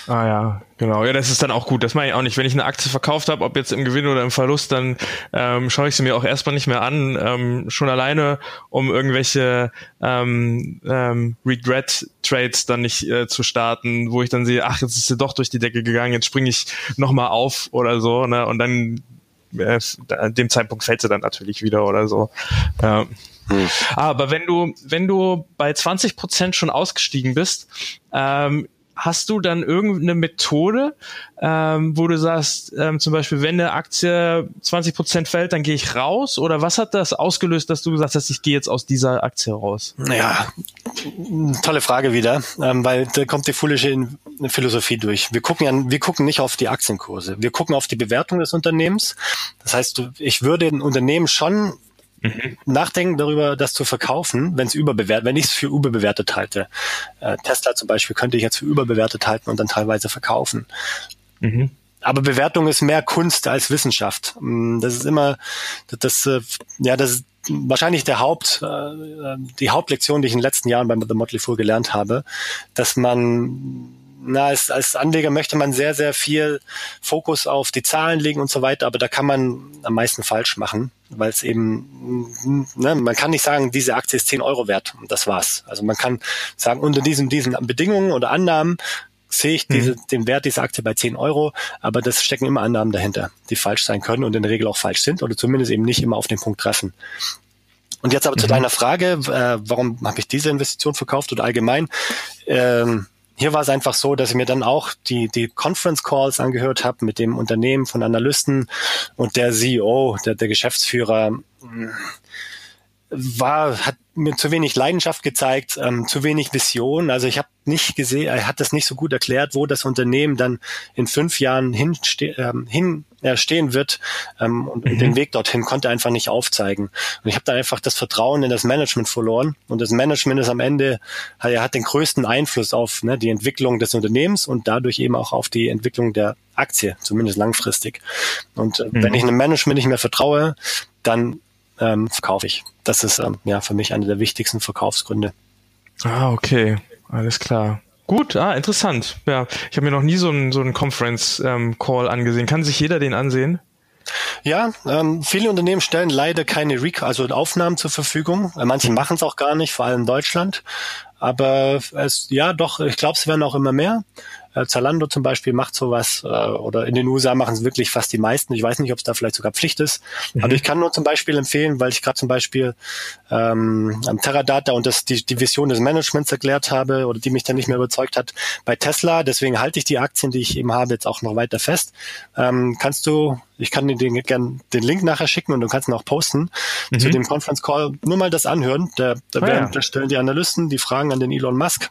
Ah ja, genau. Ja, das ist dann auch gut. Das mache ich auch nicht. Wenn ich eine Aktie verkauft habe, ob jetzt im Gewinn oder im Verlust, dann ähm, schaue ich sie mir auch erstmal nicht mehr an. Ähm, schon alleine, um irgendwelche ähm, ähm, Regret-Trades dann nicht äh, zu starten, wo ich dann sehe, ach, jetzt ist sie doch durch die Decke gegangen, jetzt springe ich nochmal auf oder so. Ne? Und dann äh, an dem Zeitpunkt fällt sie dann natürlich wieder oder so. Ja. Hm. Aber wenn du, wenn du bei 20 Prozent schon ausgestiegen bist, ähm, hast du dann irgendeine Methode, ähm, wo du sagst, ähm, zum Beispiel, wenn eine Aktie 20 Prozent fällt, dann gehe ich raus? Oder was hat das ausgelöst, dass du gesagt hast, ich gehe jetzt aus dieser Aktie raus? Ja, tolle Frage wieder, ähm, weil da kommt die fullische Philosophie durch. Wir gucken ja, wir gucken nicht auf die Aktienkurse, wir gucken auf die Bewertung des Unternehmens. Das heißt, ich würde ein Unternehmen schon Mhm. Nachdenken darüber, das zu verkaufen, wenn es überbewertet, wenn ich es für überbewertet halte. Äh, Tesla zum Beispiel könnte ich jetzt für überbewertet halten und dann teilweise verkaufen. Mhm. Aber Bewertung ist mehr Kunst als Wissenschaft. Mm, das ist immer, das, das äh, ja, das ist wahrscheinlich der Haupt, äh, die Hauptlektion, die ich in den letzten Jahren beim The Motley Fool gelernt habe, dass man na, als, als Anleger möchte man sehr, sehr viel Fokus auf die Zahlen legen und so weiter, aber da kann man am meisten falsch machen, weil es eben, ne, man kann nicht sagen, diese Aktie ist 10 Euro wert und das war's. Also man kann sagen, unter diesen, diesen Bedingungen oder Annahmen sehe ich diese, mhm. den Wert dieser Aktie bei 10 Euro, aber das stecken immer Annahmen dahinter, die falsch sein können und in der Regel auch falsch sind oder zumindest eben nicht immer auf den Punkt treffen. Und jetzt aber mhm. zu deiner Frage, äh, warum habe ich diese Investition verkauft oder allgemein? Ähm, hier war es einfach so, dass ich mir dann auch die, die Conference Calls angehört habe mit dem Unternehmen von Analysten und der CEO, der, der Geschäftsführer, war, hat mir zu wenig Leidenschaft gezeigt, ähm, zu wenig Vision. Also ich habe nicht gesehen, er hat das nicht so gut erklärt, wo das Unternehmen dann in fünf Jahren hinste ähm, hin äh, stehen wird ähm, und mhm. den Weg dorthin konnte er einfach nicht aufzeigen. Und ich habe da einfach das Vertrauen in das Management verloren. Und das Management ist am Ende, er hat den größten Einfluss auf ne, die Entwicklung des Unternehmens und dadurch eben auch auf die Entwicklung der Aktie, zumindest langfristig. Und äh, mhm. wenn ich einem Management nicht mehr vertraue, dann ähm, verkaufe ich. Das ist ähm, ja für mich einer der wichtigsten Verkaufsgründe. Ah, okay. Alles klar. Gut, ah, interessant. Ja, ich habe mir noch nie so einen so einen Conference-Call ähm, angesehen. Kann sich jeder den ansehen? Ja, ähm, viele Unternehmen stellen leider keine Rec also Aufnahmen zur Verfügung. Äh, manche mhm. machen es auch gar nicht, vor allem in Deutschland. Aber es, ja, doch, ich glaube, es werden auch immer mehr. Äh, Zalando zum Beispiel macht sowas äh, oder in den USA machen es wirklich fast die meisten. Ich weiß nicht, ob es da vielleicht sogar Pflicht ist. Mhm. Aber ich kann nur zum Beispiel empfehlen, weil ich gerade zum Beispiel ähm, am Teradata und das die, die Vision des Managements erklärt habe oder die mich dann nicht mehr überzeugt hat bei Tesla. Deswegen halte ich die Aktien, die ich eben habe, jetzt auch noch weiter fest. Ähm, kannst du ich kann dir den, gern den Link nachher schicken und du kannst ihn auch posten mhm. zu dem Conference Call. Nur mal das anhören. Da, da, ah, werden, ja. da stellen die Analysten die Fragen an den Elon Musk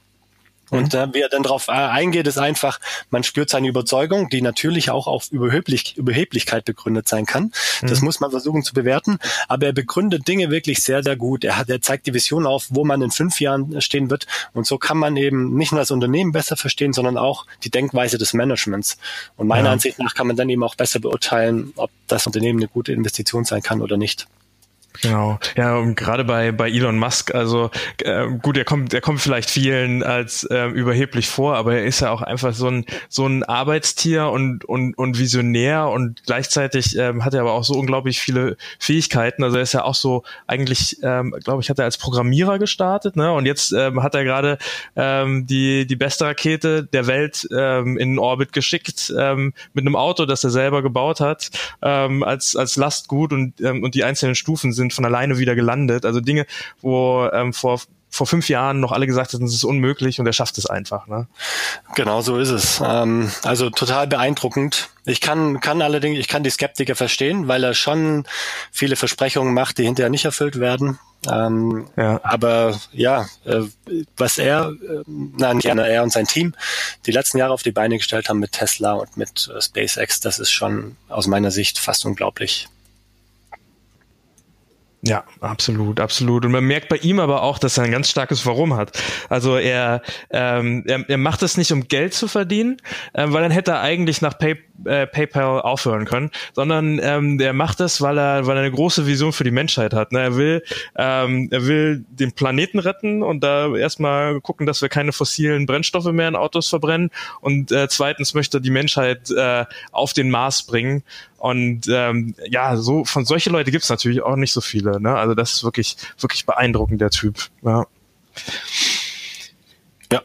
und äh, wie er dann darauf äh, eingeht, ist einfach, man spürt seine Überzeugung, die natürlich auch auf Überheblich, Überheblichkeit begründet sein kann. Mhm. Das muss man versuchen zu bewerten. Aber er begründet Dinge wirklich sehr, sehr gut. Er hat, er zeigt die Vision auf, wo man in fünf Jahren stehen wird. Und so kann man eben nicht nur das Unternehmen besser verstehen, sondern auch die Denkweise des Managements. Und meiner ja. Ansicht nach kann man dann eben auch besser beurteilen, ob das Unternehmen eine gute Investition sein kann oder nicht. Genau. Ja, und gerade bei, bei Elon Musk, also äh, gut, er kommt, er kommt vielleicht vielen als äh, überheblich vor, aber er ist ja auch einfach so ein so ein Arbeitstier und und und Visionär und gleichzeitig ähm, hat er aber auch so unglaublich viele Fähigkeiten. Also er ist ja auch so eigentlich, ähm, glaube ich, hat er als Programmierer gestartet, ne? Und jetzt ähm, hat er gerade ähm, die die beste Rakete der Welt ähm, in Orbit geschickt ähm, mit einem Auto, das er selber gebaut hat ähm, als als Lastgut und ähm, und die einzelnen Stufen sind sind von alleine wieder gelandet. Also Dinge, wo ähm, vor vor fünf Jahren noch alle gesagt hätten, es ist unmöglich und er schafft es einfach. Ne? Genau so ist es. Ähm, also total beeindruckend. Ich kann, kann allerdings, ich kann die Skeptiker verstehen, weil er schon viele Versprechungen macht, die hinterher nicht erfüllt werden. Ähm, ja. Aber ja, äh, was er, äh, nein, nicht er, er und sein Team die letzten Jahre auf die Beine gestellt haben mit Tesla und mit äh, SpaceX, das ist schon aus meiner Sicht fast unglaublich. Ja, absolut, absolut. Und man merkt bei ihm aber auch, dass er ein ganz starkes Warum hat. Also er, ähm, er, er macht es nicht, um Geld zu verdienen, äh, weil dann hätte er eigentlich nach Pay, äh, PayPal aufhören können, sondern ähm, er macht das, weil er, weil er eine große Vision für die Menschheit hat. Ne? Er will, ähm, er will den Planeten retten und da erstmal gucken, dass wir keine fossilen Brennstoffe mehr in Autos verbrennen. Und äh, zweitens möchte er die Menschheit äh, auf den Mars bringen. Und ähm, ja, so von solche Leute gibt es natürlich auch nicht so viele. Ne? Also das ist wirklich, wirklich beeindruckend, der Typ. Ja. ja.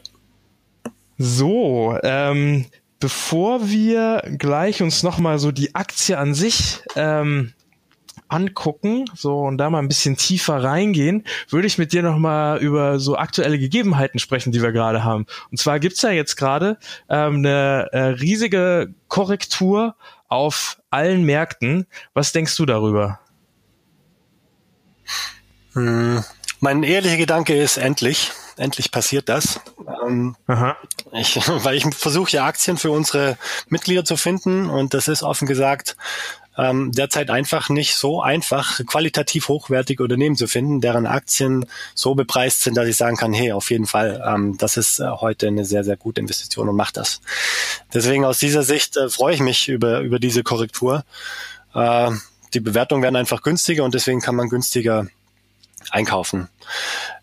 So, ähm, bevor wir gleich uns nochmal so die Aktie an sich ähm, angucken, so und da mal ein bisschen tiefer reingehen, würde ich mit dir nochmal über so aktuelle Gegebenheiten sprechen, die wir gerade haben. Und zwar gibt's ja jetzt gerade ähm, eine äh, riesige Korrektur auf allen Märkten. Was denkst du darüber? Hm, mein ehrlicher Gedanke ist endlich. Endlich passiert das. Ähm, ich, weil ich versuche ja Aktien für unsere Mitglieder zu finden und das ist offen gesagt ähm, derzeit einfach nicht so einfach, qualitativ hochwertige Unternehmen zu finden, deren Aktien so bepreist sind, dass ich sagen kann, hey, auf jeden Fall, ähm, das ist äh, heute eine sehr, sehr gute Investition und macht das. Deswegen aus dieser Sicht äh, freue ich mich über, über diese Korrektur. Äh, die Bewertungen werden einfach günstiger und deswegen kann man günstiger einkaufen.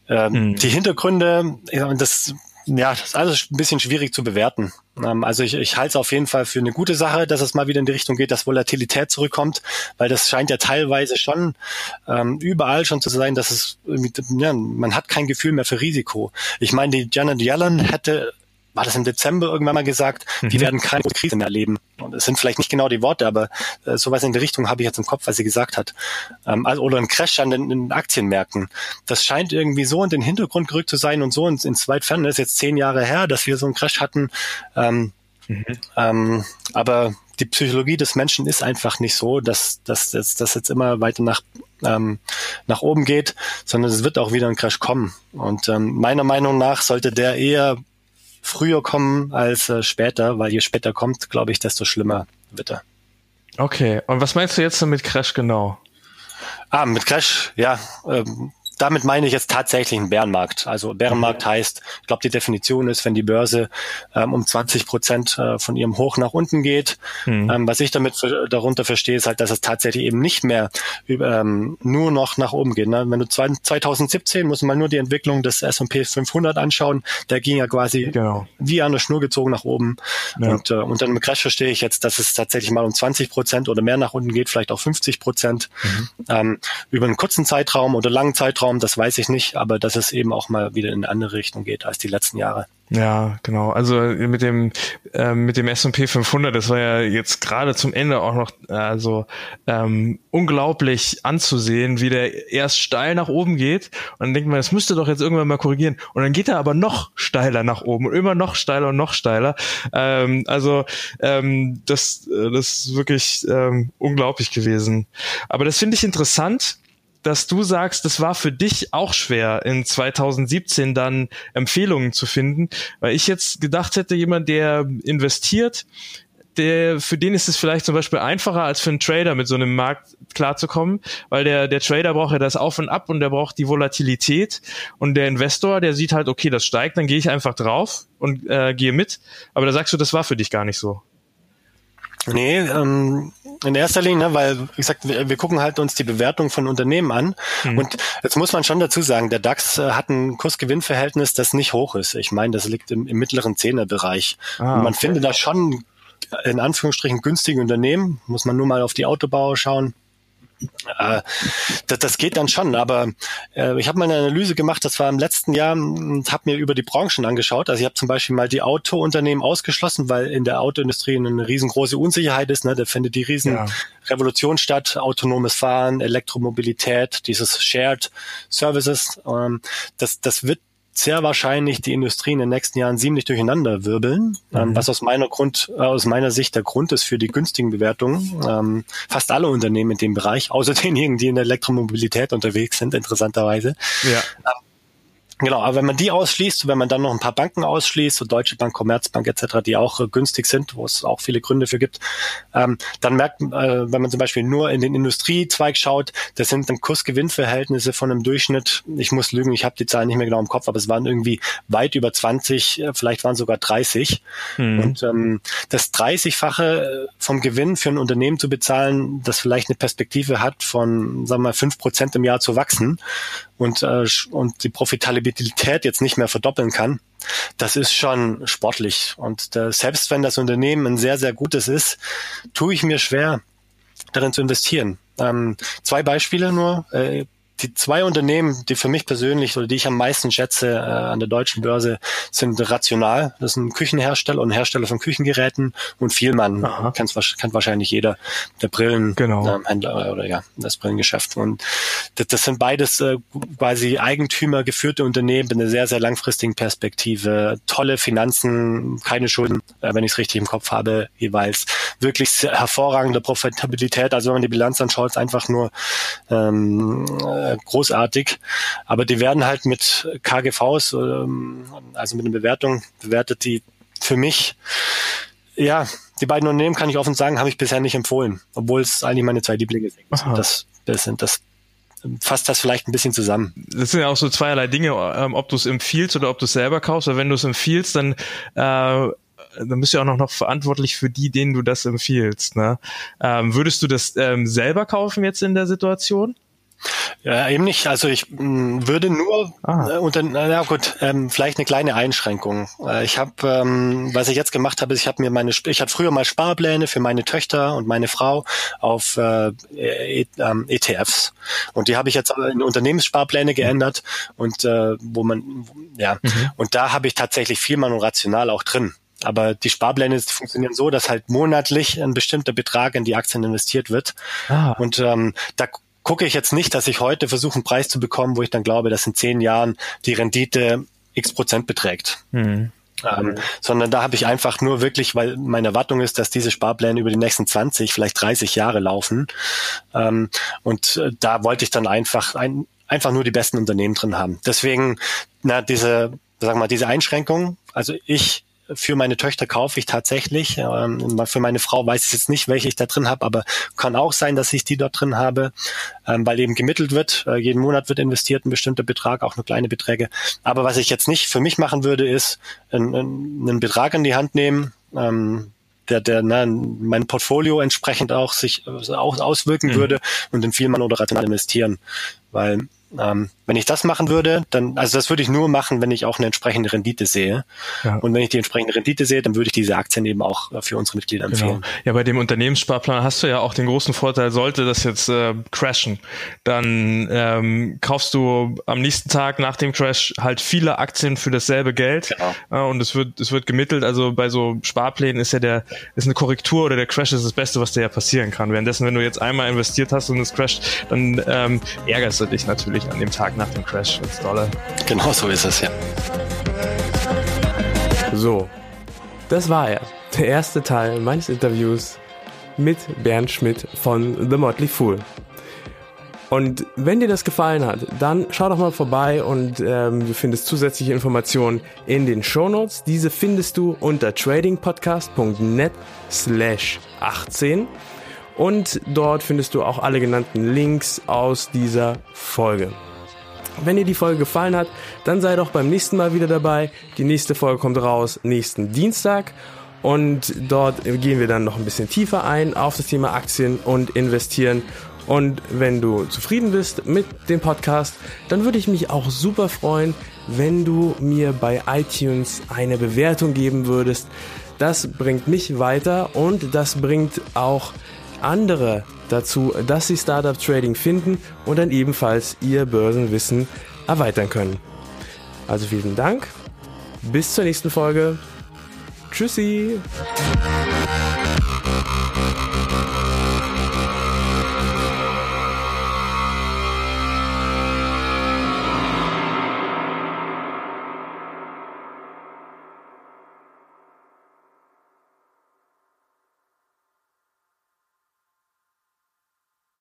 Ähm, mhm. Die Hintergründe, ja, das ja, das ist alles ein bisschen schwierig zu bewerten. Ähm, also ich, ich halte es auf jeden Fall für eine gute Sache, dass es mal wieder in die Richtung geht, dass Volatilität zurückkommt, weil das scheint ja teilweise schon ähm, überall schon zu sein, dass es ja, man hat kein Gefühl mehr für Risiko. Ich meine, die Janet Yellen hätte war das im Dezember irgendwann mal gesagt, mhm. die werden keine Krise mehr erleben. Und es sind vielleicht nicht genau die Worte, aber äh, sowas in die Richtung habe ich jetzt im Kopf, was sie gesagt hat. Ähm, also, oder ein Crash an den, den, Aktienmärkten. Das scheint irgendwie so in den Hintergrund gerückt zu sein und so ins, ins weit fern. Das ist jetzt zehn Jahre her, dass wir so einen Crash hatten. Ähm, mhm. ähm, aber die Psychologie des Menschen ist einfach nicht so, dass, dass, dass, dass jetzt immer weiter nach ähm, nach oben geht, sondern es wird auch wieder ein Crash kommen. Und ähm, meiner Meinung nach sollte der eher früher kommen als äh, später, weil je später kommt, glaube ich, desto schlimmer wird er. Okay, und was meinst du jetzt mit Crash genau? Ah, mit Crash, ja. Ähm, damit meine ich jetzt tatsächlich einen Bärenmarkt. Also Bärenmarkt mhm. heißt, ich glaube, die Definition ist, wenn die Börse ähm, um 20 Prozent äh, von ihrem Hoch nach unten geht. Mhm. Ähm, was ich damit für, darunter verstehe, ist halt, dass es tatsächlich eben nicht mehr ähm, nur noch nach oben geht. Ne? Wenn du zwei, 2017 muss man nur die Entwicklung des S&P 500 anschauen, der ging ja quasi genau. wie an der Schnur gezogen nach oben. Ja. Und äh, unter einem Crash verstehe ich jetzt, dass es tatsächlich mal um 20 Prozent oder mehr nach unten geht, vielleicht auch 50 Prozent. Mhm. Ähm, über einen kurzen Zeitraum oder langen Zeitraum Zeitraum, das weiß ich nicht, aber dass es eben auch mal wieder in eine andere Richtung geht als die letzten Jahre. Ja, genau. Also mit dem äh, mit dem S&P 500, das war ja jetzt gerade zum Ende auch noch also ähm, unglaublich anzusehen, wie der erst steil nach oben geht und dann denkt man, es müsste doch jetzt irgendwann mal korrigieren und dann geht er aber noch steiler nach oben und immer noch steiler und noch steiler. Ähm, also ähm, das äh, das ist wirklich ähm, unglaublich gewesen. Aber das finde ich interessant dass du sagst, das war für dich auch schwer, in 2017 dann Empfehlungen zu finden, weil ich jetzt gedacht hätte, jemand, der investiert, der, für den ist es vielleicht zum Beispiel einfacher als für einen Trader mit so einem Markt klarzukommen, weil der, der Trader braucht ja das Auf und Ab und der braucht die Volatilität und der Investor, der sieht halt, okay, das steigt, dann gehe ich einfach drauf und äh, gehe mit. Aber da sagst du, das war für dich gar nicht so. Nee, ähm, in erster Linie, ne, weil, wie gesagt, wir, wir gucken halt uns die Bewertung von Unternehmen an. Mhm. Und jetzt muss man schon dazu sagen, der DAX äh, hat ein Kursgewinnverhältnis, das nicht hoch ist. Ich meine, das liegt im, im mittleren Zehnerbereich. Ah, Und man okay. findet da schon in Anführungsstrichen günstige Unternehmen. Muss man nur mal auf die Autobauer schauen. Äh, das, das geht dann schon, aber äh, ich habe mal eine Analyse gemacht, das war im letzten Jahr und habe mir über die Branchen angeschaut. Also ich habe zum Beispiel mal die Autounternehmen ausgeschlossen, weil in der Autoindustrie eine riesengroße Unsicherheit ist. Ne? Da findet die Riesenrevolution ja. statt, autonomes Fahren, Elektromobilität, dieses Shared Services. Ähm, das, das wird sehr wahrscheinlich die Industrie in den nächsten Jahren ziemlich durcheinander wirbeln, ähm, mhm. was aus meiner Grund, äh, aus meiner Sicht der Grund ist für die günstigen Bewertungen. Ähm, fast alle Unternehmen in dem Bereich, außer denjenigen, die in der Elektromobilität unterwegs sind, interessanterweise. Ja. Ähm, Genau, aber wenn man die ausschließt, wenn man dann noch ein paar Banken ausschließt, so Deutsche Bank, Commerzbank etc., die auch äh, günstig sind, wo es auch viele Gründe für gibt, ähm, dann merkt man, äh, wenn man zum Beispiel nur in den Industriezweig schaut, das sind dann Kursgewinnverhältnisse von einem Durchschnitt, ich muss lügen, ich habe die Zahlen nicht mehr genau im Kopf, aber es waren irgendwie weit über 20, äh, vielleicht waren sogar 30. Mhm. Und ähm, das 30-fache äh, vom Gewinn für ein Unternehmen zu bezahlen, das vielleicht eine Perspektive hat von, sagen wir mal, fünf Prozent im Jahr zu wachsen, und, äh, und die Profitabilität jetzt nicht mehr verdoppeln kann, das ist schon sportlich. Und äh, selbst wenn das Unternehmen ein sehr, sehr gutes ist, tue ich mir schwer, darin zu investieren. Ähm, zwei Beispiele nur. Äh, die zwei Unternehmen, die für mich persönlich oder die ich am meisten schätze äh, an der deutschen Börse, sind Rational. Das ein Küchenhersteller und Hersteller von Küchengeräten und Vielmann. Kennt, kennt wahrscheinlich jeder, der Brillenhändler genau. ähm, oder ja, das Brillengeschäft. Und das, das sind beides äh, quasi Eigentümer geführte Unternehmen mit einer sehr, sehr langfristigen Perspektive. Tolle Finanzen, keine Schulden, äh, wenn ich es richtig im Kopf habe, jeweils. Wirklich hervorragende Profitabilität. Also wenn man die Bilanz anschaut, ist einfach nur ähm, äh, großartig. Aber die werden halt mit KGVs, ähm, also mit einer Bewertung bewertet, die für mich, ja, die beiden Unternehmen kann ich offen sagen, habe ich bisher nicht empfohlen, obwohl es eigentlich meine zwei Lieblinge sind. Das, das sind das fasst das vielleicht ein bisschen zusammen. Das sind ja auch so zweierlei Dinge, ähm, ob du es empfiehlst oder ob du es selber kaufst. Weil wenn du es empfiehlst, dann äh, dann bist du ja auch noch, noch verantwortlich für die, denen du das empfiehlst. Ne? Ähm, würdest du das ähm, selber kaufen jetzt in der Situation? Ja, eben nicht. Also ich mh, mm, würde nur ah. äh, unter, na gut, ähm, vielleicht eine kleine Einschränkung. Äh, ich habe, ähm, was ich jetzt gemacht habe, ist, ich habe mir meine, ich hatte früher mal Sparpläne für meine Töchter und meine Frau auf äh, e, ähm, ETFs und die habe ich jetzt in Unternehmenssparpläne geändert und äh, wo man, ja, mhm. und da habe ich tatsächlich viel Mann und rational auch drin. Aber die Sparpläne funktionieren so, dass halt monatlich ein bestimmter Betrag in die Aktien investiert wird. Ah. Und ähm, da gucke ich jetzt nicht, dass ich heute versuche, einen Preis zu bekommen, wo ich dann glaube, dass in zehn Jahren die Rendite x Prozent beträgt. Mhm. Ähm, sondern da habe ich einfach nur wirklich, weil meine Erwartung ist, dass diese Sparpläne über die nächsten 20, vielleicht 30 Jahre laufen. Ähm, und äh, da wollte ich dann einfach ein, einfach nur die besten Unternehmen drin haben. Deswegen, na, diese, sag mal, diese Einschränkung. Also ich für meine Töchter kaufe ich tatsächlich. Ähm, für meine Frau weiß ich jetzt nicht, welche ich da drin habe, aber kann auch sein, dass ich die dort drin habe, ähm, weil eben gemittelt wird. Äh, jeden Monat wird investiert ein bestimmter Betrag, auch nur kleine Beträge. Aber was ich jetzt nicht für mich machen würde, ist einen, einen Betrag in die Hand nehmen, ähm, der, der na, mein Portfolio entsprechend auch sich äh, auch auswirken mhm. würde und in viel man oder rational investieren. Weil ähm, wenn ich das machen würde, dann, also das würde ich nur machen, wenn ich auch eine entsprechende Rendite sehe. Ja. Und wenn ich die entsprechende Rendite sehe, dann würde ich diese Aktien eben auch äh, für unsere Mitglieder genau. empfehlen. Genau. Ja, bei dem Unternehmenssparplan hast du ja auch den großen Vorteil, sollte das jetzt äh, crashen, dann ähm, kaufst du am nächsten Tag nach dem Crash halt viele Aktien für dasselbe Geld genau. äh, und es wird es wird gemittelt. Also bei so Sparplänen ist ja der ist eine Korrektur oder der Crash ist das Beste, was dir ja passieren kann. Währenddessen, wenn du jetzt einmal investiert hast und es crasht, dann ähm, ärgerst du dich natürlich an dem Tag nach dem Crash als Dollar. Genau so ist es, ja. So, das war er. Der erste Teil meines Interviews mit Bernd Schmidt von The Motley Fool. Und wenn dir das gefallen hat, dann schau doch mal vorbei und ähm, du findest zusätzliche Informationen in den Show Notes. Diese findest du unter tradingpodcast.net slash 18 und dort findest du auch alle genannten Links aus dieser Folge. Wenn dir die Folge gefallen hat, dann sei doch beim nächsten Mal wieder dabei. Die nächste Folge kommt raus nächsten Dienstag und dort gehen wir dann noch ein bisschen tiefer ein auf das Thema Aktien und investieren. Und wenn du zufrieden bist mit dem Podcast, dann würde ich mich auch super freuen, wenn du mir bei iTunes eine Bewertung geben würdest. Das bringt mich weiter und das bringt auch andere dazu, dass sie Startup Trading finden und dann ebenfalls ihr Börsenwissen erweitern können. Also vielen Dank. Bis zur nächsten Folge. Tschüssi.